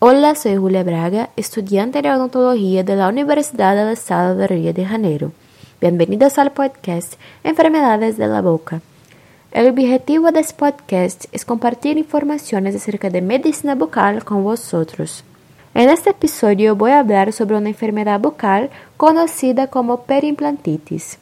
Hola, soy Julia Braga, estudiante de odontología de la Universidad del Estado de Río de Janeiro. Bienvenidos al podcast Enfermedades de la Boca. El objetivo de este podcast es compartir informaciones acerca de medicina bucal con vosotros. En este episodio voy a hablar sobre una enfermedad bucal conocida como perimplantitis.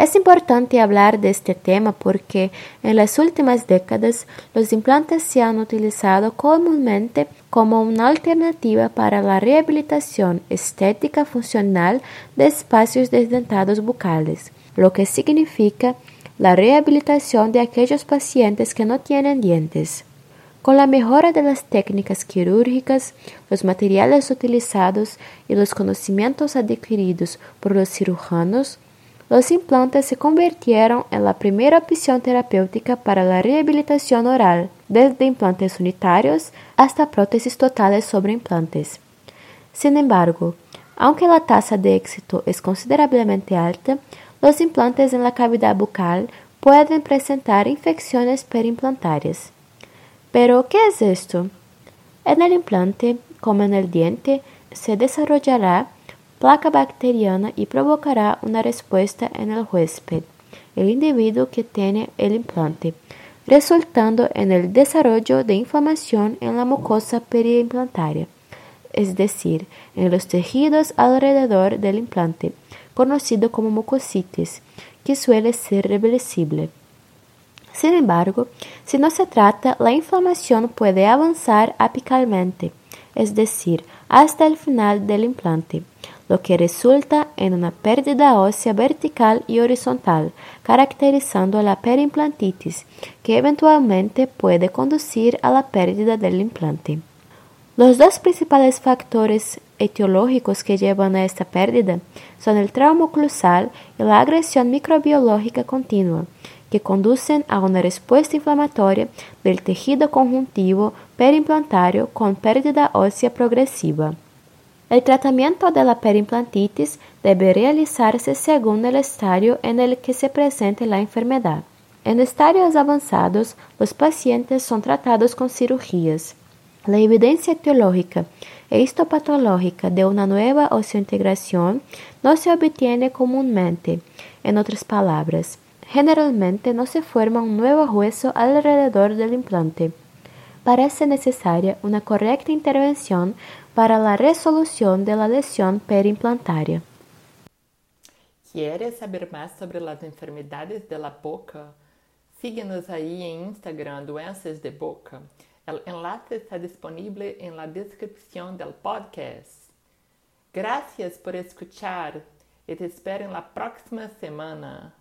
Es importante hablar de este tema porque en las últimas décadas los implantes se han utilizado comúnmente como una alternativa para la rehabilitación estética funcional de espacios desdentados bucales, lo que significa la rehabilitación de aquellos pacientes que no tienen dientes. Con la mejora de las técnicas quirúrgicas, los materiales utilizados y los conocimientos adquiridos por los cirujanos, los implantes se convirtieron en la primera opción terapéutica para la rehabilitación oral, desde implantes unitarios hasta prótesis totales sobre implantes. Sin embargo, aunque la tasa de éxito es considerablemente alta, los implantes en la cavidad bucal pueden presentar infecciones perimplantárias. Pero, ¿qué es esto? En el implante, como en el diente, se desarrollará placa bacteriana y provocará una respuesta en el huésped, el individuo que tiene el implante, resultando en el desarrollo de inflamación en la mucosa periimplantaria, es decir, en los tejidos alrededor del implante, conocido como mucositis, que suele ser reversible. Sin embargo, si no se trata, la inflamación puede avanzar apicalmente, es decir, hasta el final del implante, lo que resulta en una pérdida ósea vertical y horizontal, caracterizando la perimplantitis, que eventualmente puede conducir a la pérdida del implante. Los dos principales factores etiológicos que llevan a esta pérdida son el trauma oclusal y la agresión microbiológica continua, que conducen a una respuesta inflamatoria del tejido conjuntivo perimplantario con pérdida ósea progresiva. El tratamiento de la perimplantitis realizarse según el estadio en que se presente la enfermedad. En estadios avanzados, los pacientes son tratados con cirugías. La evidencia etiológica e histopatológica de una nueva osteointegración no se obtiene comúnmente. En otras palabras, generalmente no se forma un nuevo hueso alrededor del implante. Parece necesaria una correcta intervención para la resolución de la lesión perimplantaria. ¿Quieres saber más sobre las enfermedades de boca? Síguenos ahí en Instagram Doenças de Boca. El enlace está disponible en la descripción del podcast. Gracias por escuchar y te espero en la próxima semana.